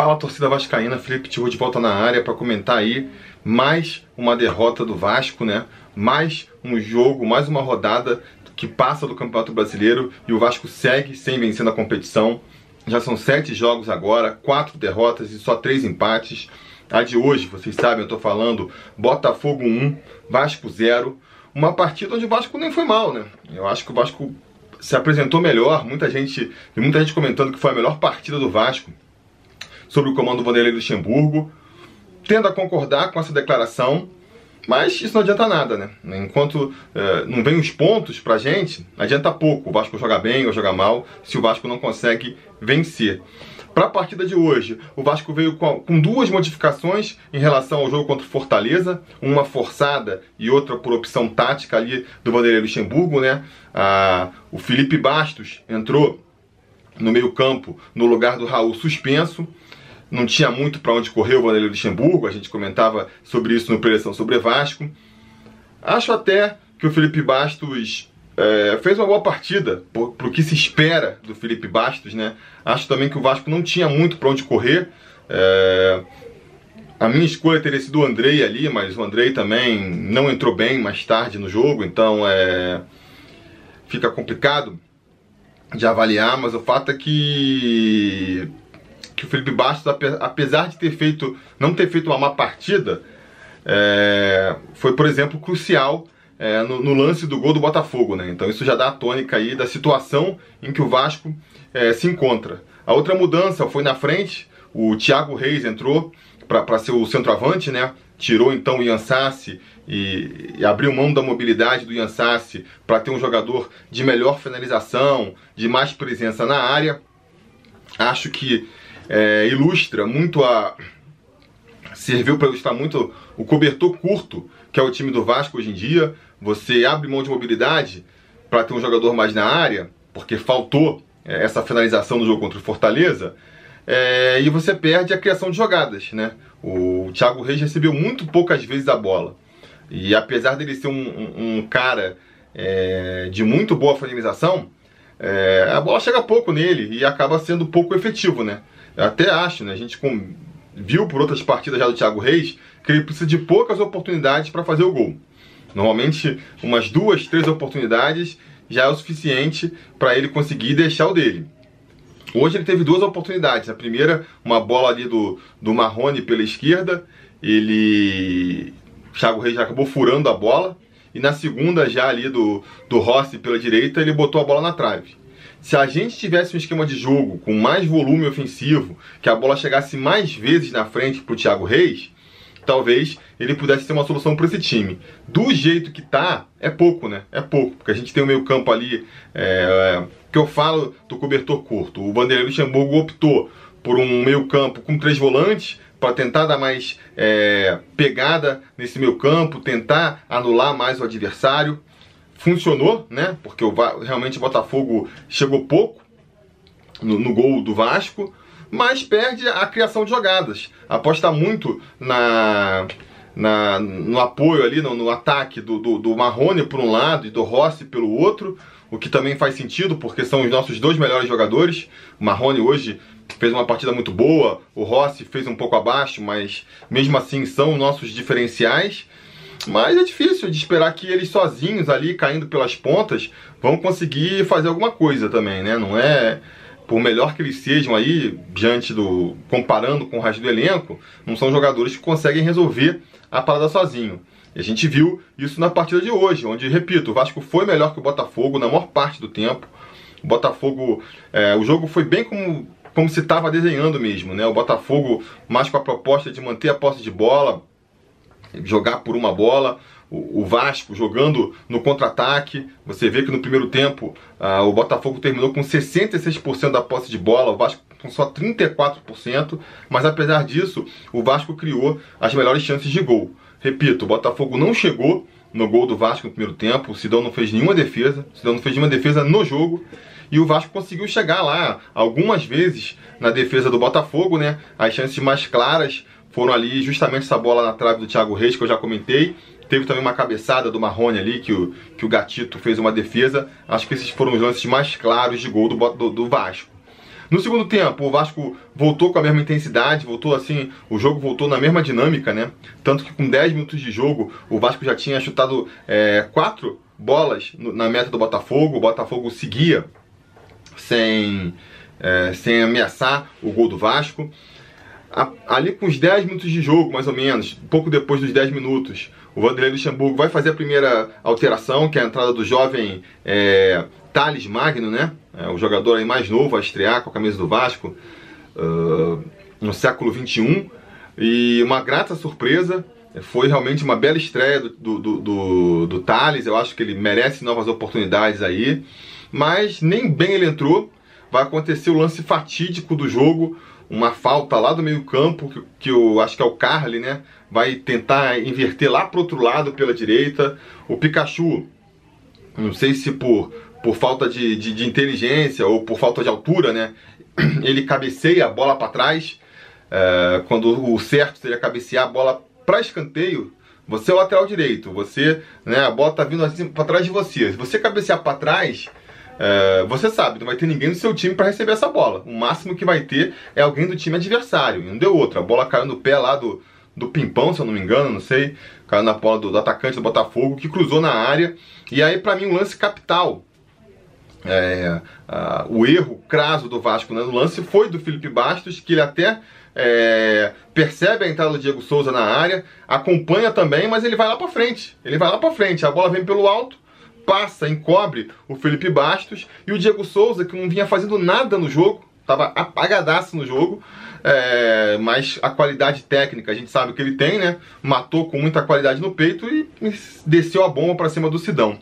Fala torcida vascaína, Felipe Tiru de volta na área para comentar aí mais uma derrota do Vasco, né? Mais um jogo, mais uma rodada que passa do Campeonato Brasileiro e o Vasco segue sem vencer na competição. Já são sete jogos agora, quatro derrotas e só três empates. A de hoje, vocês sabem, eu estou falando Botafogo 1, Vasco 0. Uma partida onde o Vasco nem foi mal, né? Eu acho que o Vasco se apresentou melhor. Muita gente, muita gente comentando que foi a melhor partida do Vasco sobre o comando do Vanderlei Luxemburgo. Tendo a concordar com essa declaração, mas isso não adianta nada, né? Enquanto é, não vem os pontos pra gente, adianta pouco o Vasco jogar bem ou jogar mal se o Vasco não consegue vencer. Para a partida de hoje, o Vasco veio com, com, duas modificações em relação ao jogo contra o Fortaleza, uma forçada e outra por opção tática ali do Vanderlei Luxemburgo, né? Ah, o Felipe Bastos entrou no meio-campo no lugar do Raul suspenso não tinha muito para onde correr o Vanderlei Luxemburgo, a gente comentava sobre isso no Preleção sobre Vasco. Acho até que o Felipe Bastos é, fez uma boa partida, para o que se espera do Felipe Bastos, né? Acho também que o Vasco não tinha muito para onde correr. É, a minha escolha teria sido o Andrei ali, mas o Andrei também não entrou bem mais tarde no jogo, então é, fica complicado de avaliar, mas o fato é que que o Felipe Bastos, apesar de ter feito, não ter feito uma má partida, é, foi, por exemplo, crucial é, no, no, lance do gol do Botafogo. Né? Então isso já dá a tônica aí da situação em que o Vasco é, se encontra. A outra mudança foi na frente, o Thiago Reis entrou para ser o centroavante, né? tirou então o Ian Sassi e, e, abriu mão da mobilidade do Ian Sassi para ter um jogador de melhor finalização, de mais presença na área. Acho que é, ilustra muito a. Serviu para ilustrar muito o cobertor curto, que é o time do Vasco hoje em dia. Você abre mão de mobilidade para ter um jogador mais na área, porque faltou é, essa finalização no jogo contra o Fortaleza. É, e você perde a criação de jogadas, né? O Thiago Reis recebeu muito poucas vezes a bola. E apesar dele ser um, um, um cara é, de muito boa finalização, é, a bola chega pouco nele e acaba sendo pouco efetivo, né? Eu até acho, né? A gente com, viu por outras partidas já do Thiago Reis que ele precisa de poucas oportunidades para fazer o gol. Normalmente, umas duas, três oportunidades já é o suficiente para ele conseguir deixar o dele. Hoje ele teve duas oportunidades. A primeira, uma bola ali do, do Marrone pela esquerda. Ele. O Thiago Reis já acabou furando a bola. E na segunda, já ali do, do Rossi pela direita, ele botou a bola na trave. Se a gente tivesse um esquema de jogo com mais volume ofensivo, que a bola chegasse mais vezes na frente para o Thiago Reis, talvez ele pudesse ser uma solução para esse time. Do jeito que tá, é pouco, né? É pouco, porque a gente tem o meio campo ali, é, é, que eu falo do cobertor curto. O Vanderlei Luxemburgo optou por um meio campo com três volantes, para tentar dar mais é, pegada nesse meio campo, tentar anular mais o adversário funcionou, né? Porque o, realmente o Botafogo chegou pouco no, no, gol do Vasco, mas perde a criação de jogadas. Aposta muito na, na no apoio ali, no, no ataque do, do, do, Marrone por um lado e do Rossi pelo outro, o que também faz sentido porque são os nossos dois melhores jogadores. O Marrone hoje fez uma partida muito boa, o Rossi fez um pouco abaixo, mas mesmo assim são nossos diferenciais. Mas é difícil de esperar que eles sozinhos ali, caindo pelas pontas, vão conseguir fazer alguma coisa também, né? Não é por melhor que eles sejam aí, diante do. comparando com o resto do elenco, não são jogadores que conseguem resolver a parada sozinho. E a gente viu isso na partida de hoje, onde, repito, o Vasco foi melhor que o Botafogo na maior parte do tempo. O Botafogo. É, o jogo foi bem como, como se estava desenhando mesmo, né? O Botafogo mais com a proposta de manter a posse de bola, jogar por uma bola. O, Vasco jogando no contra-ataque. Você vê que no primeiro tempo uh, o Botafogo terminou com 66% da posse de bola, o Vasco com só 34%. Mas apesar disso, o Vasco criou as melhores chances de gol. Repito, o Botafogo não chegou no gol do Vasco no primeiro tempo. O Sidão não fez nenhuma defesa. O Sidão não fez nenhuma defesa no jogo. E o Vasco conseguiu chegar lá algumas vezes na defesa do Botafogo, né? As chances mais claras foram ali justamente essa bola na trave do Thiago Reis, que eu já comentei. Teve também uma cabeçada do Marrone ali, que o, que o Gatito fez uma defesa. Acho que esses foram os lances mais claros de gol do, do, do Vasco. No segundo tempo, o Vasco voltou com a mesma intensidade, voltou assim, o jogo voltou na mesma dinâmica, né? Tanto que com 10 minutos de jogo, o Vasco já tinha chutado é, quatro bolas na meta do Botafogo, o Botafogo seguia sem, é, sem ameaçar o gol do Vasco. Ali com os 10 minutos de jogo, mais ou menos, pouco depois dos 10 minutos, o Vanderlei Luxemburgo vai fazer a primeira alteração, que é a entrada do jovem é, Thales Magno, né? É, o jogador aí mais novo a estrear com a camisa do Vasco uh, no século 21 e uma grata surpresa. Foi realmente uma bela estreia do, do, do, do Thales. Eu acho que ele merece novas oportunidades aí. Mas nem bem ele entrou. Vai acontecer o lance fatídico do jogo. Uma falta lá do meio-campo, que, que eu acho que é o Carly, né? Vai tentar inverter lá pro outro lado pela direita. O Pikachu, não sei se por por falta de, de, de, inteligência ou por falta de altura, né? Ele cabeceia a bola para trás, é, quando o certo seria cabecear a bola para escanteio. Você é o lateral direito, você, né, a bola tá vindo assim para trás de você. Se você cabecear para trás, é, você sabe, não vai ter ninguém no seu time para receber essa bola. O máximo que vai ter é alguém do time adversário. Não deu outra. A bola caiu no pé lá do, do Pimpão, se eu não me engano, não sei. Caiu na bola do, do atacante do Botafogo, que cruzou na área. E aí, para mim, um lance capital é, a, o erro craso do Vasco né, no lance foi do Felipe Bastos, que ele até é, percebe a entrada do Diego Souza na área, acompanha também, mas ele vai lá para frente. Ele vai lá para frente, a bola vem pelo alto, passa, encobre o Felipe Bastos e o Diego Souza, que não vinha fazendo nada no jogo, estava apagadaço no jogo, é, mas a qualidade técnica a gente sabe que ele tem, né? Matou com muita qualidade no peito e desceu a bomba para cima do Sidão.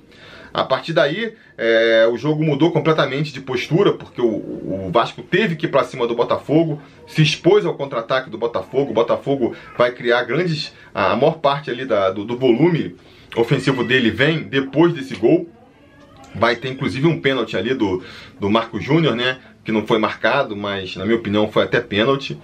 A partir daí, é, o jogo mudou completamente de postura, porque o, o Vasco teve que ir para cima do Botafogo, se expôs ao contra-ataque do Botafogo. O Botafogo vai criar grandes. A maior parte ali da, do, do volume ofensivo dele vem depois desse gol. Vai ter inclusive um pênalti ali do, do Marco Júnior, né? Que não foi marcado, mas na minha opinião foi até pênalti.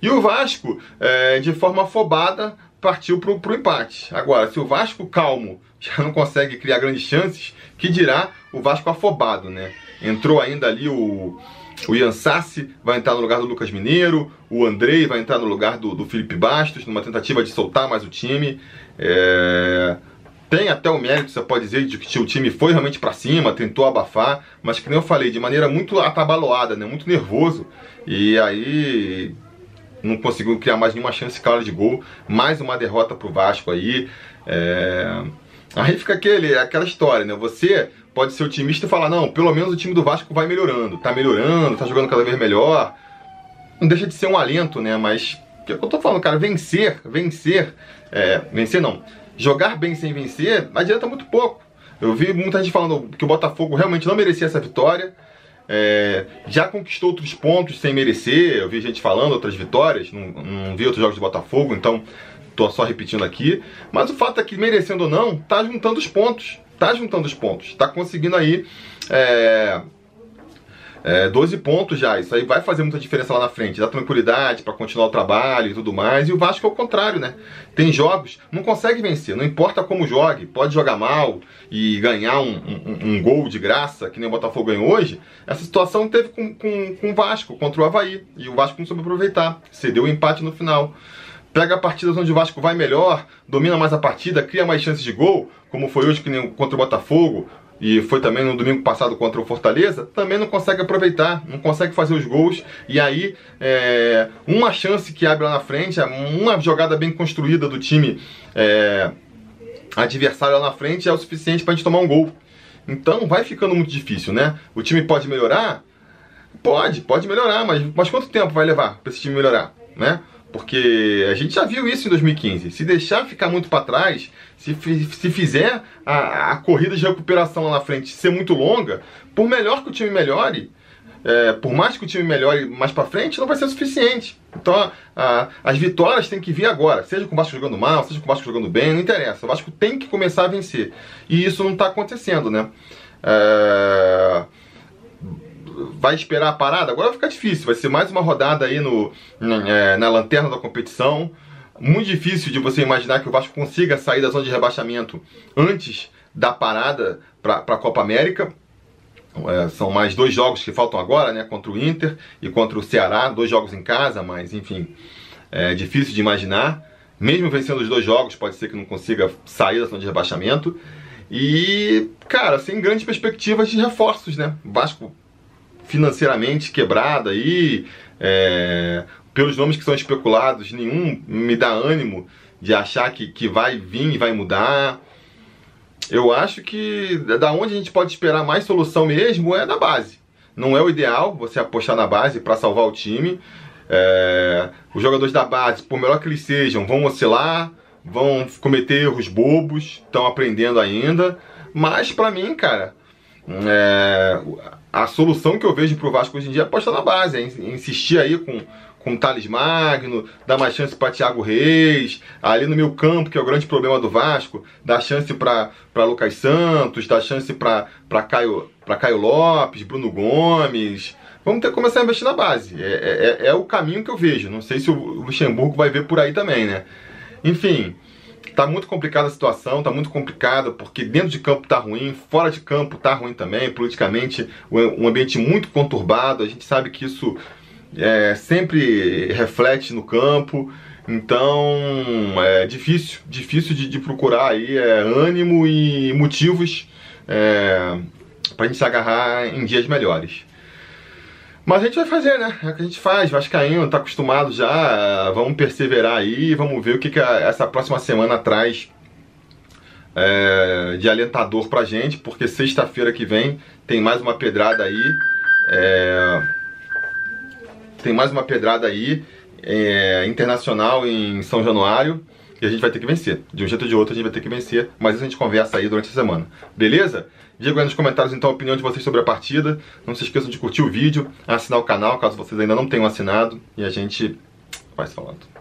E o Vasco, é, de forma afobada, partiu para o empate. Agora, se o Vasco calmo já não consegue criar grandes chances, que dirá o Vasco afobado, né? Entrou ainda ali o, o Ian Sassi, vai entrar no lugar do Lucas Mineiro, o Andrei vai entrar no lugar do, do Felipe Bastos, numa tentativa de soltar mais o time. É... Tem até o mérito, você pode dizer, de que o time foi realmente para cima, tentou abafar, mas que nem eu falei, de maneira muito atabaloada, né? muito nervoso. E aí não conseguiu criar mais nenhuma chance clara de gol. Mais uma derrota pro Vasco aí. É... Aí fica aquele, aquela história, né? Você pode ser otimista e falar, não, pelo menos o time do Vasco vai melhorando. Tá melhorando, tá jogando cada vez melhor. Não deixa de ser um alento, né? Mas o eu tô falando, cara, vencer, vencer, é, vencer não. Jogar bem sem vencer adianta muito pouco. Eu vi muita gente falando que o Botafogo realmente não merecia essa vitória. É, já conquistou outros pontos sem merecer. Eu vi gente falando outras vitórias, não, não vi outros jogos de Botafogo, então tô só repetindo aqui. Mas o fato é que, merecendo ou não, tá juntando os pontos. Tá juntando os pontos. Tá conseguindo aí. É, é, 12 pontos já, isso aí vai fazer muita diferença lá na frente, dá tranquilidade para continuar o trabalho e tudo mais. E o Vasco é o contrário, né? Tem jogos, não consegue vencer, não importa como jogue, pode jogar mal e ganhar um, um, um gol de graça, que nem o Botafogo ganhou hoje. Essa situação teve com, com, com o Vasco, contra o Havaí, e o Vasco não soube aproveitar, cedeu o empate no final pega partidas onde o Vasco vai melhor, domina mais a partida, cria mais chances de gol, como foi hoje contra o Botafogo, e foi também no domingo passado contra o Fortaleza, também não consegue aproveitar, não consegue fazer os gols. E aí, é, uma chance que abre lá na frente, uma jogada bem construída do time é, adversário lá na frente é o suficiente para a gente tomar um gol. Então vai ficando muito difícil, né? O time pode melhorar? Pode, pode melhorar, mas, mas quanto tempo vai levar para esse time melhorar, né? Porque a gente já viu isso em 2015. Se deixar ficar muito para trás, se, se fizer a, a, corrida de recuperação lá na frente ser muito longa, por melhor que o time melhore, é, por mais que o time melhore mais para frente, não vai ser suficiente. Então a, as vitórias têm que vir agora, seja com o Vasco jogando mal, seja com o Vasco jogando bem, não interessa. O Vasco tem que começar a vencer. E isso não está acontecendo, né? É vai esperar a parada? Agora vai ficar difícil. Vai ser mais uma rodada aí no, na, é, na lanterna da competição. Muito difícil de você imaginar que o Vasco consiga sair da zona de rebaixamento antes da parada para a Copa América. É, são mais dois jogos que faltam agora, né? Contra o Inter e contra o Ceará, dois jogos em casa, mas enfim, é difícil de imaginar. Mesmo vencendo os dois jogos, pode ser que não consiga sair da zona de rebaixamento. E, cara, sem grandes perspectivas de reforços, né? Vasco financeiramente quebrado aí, é, pelos nomes que são especulados, nenhum me dá ânimo de achar que, que vai vir e vai mudar. Eu acho que da onde a gente pode esperar mais solução mesmo é da base. Não é o ideal você apostar na base para salvar o time. É, os jogadores da base, por melhor que eles sejam, vão oscilar, vão cometer erros bobos, estão aprendendo ainda. Mas para mim, cara, é, a solução que eu vejo pro Vasco hoje em dia é apostar na base, é insistir aí com, com Thales Magno, dar mais chance para Thiago Reis, ali no meu campo, que é o grande problema do Vasco, dar chance para Lucas Santos, dar chance para Caio, Caio Lopes, Bruno Gomes. Vamos ter que começar a investir na base. É, é, é o caminho que eu vejo. Não sei se o Luxemburgo vai ver por aí também, né? Enfim, tá muito complicada a situação, tá muito complicada porque dentro de campo tá ruim, fora de campo tá ruim também, politicamente um ambiente muito conturbado, a gente sabe que isso é, sempre reflete no campo, então é difícil, difícil de, de procurar aí é, ânimo e motivos é, para a gente se agarrar em dias melhores. Mas a gente vai fazer, né? É o que a gente faz, Vascaíno, tá acostumado já, vamos perseverar aí, vamos ver o que, que essa próxima semana traz é, de alentador pra gente, porque sexta-feira que vem tem mais uma pedrada aí. É, tem mais uma pedrada aí é, internacional em São Januário e a gente vai ter que vencer. De um jeito ou de outro a gente vai ter que vencer, mas isso a gente conversa aí durante a semana. Beleza? Diga aí nos comentários então a opinião de vocês sobre a partida. Não se esqueçam de curtir o vídeo, assinar o canal caso vocês ainda não tenham assinado e a gente vai se falando.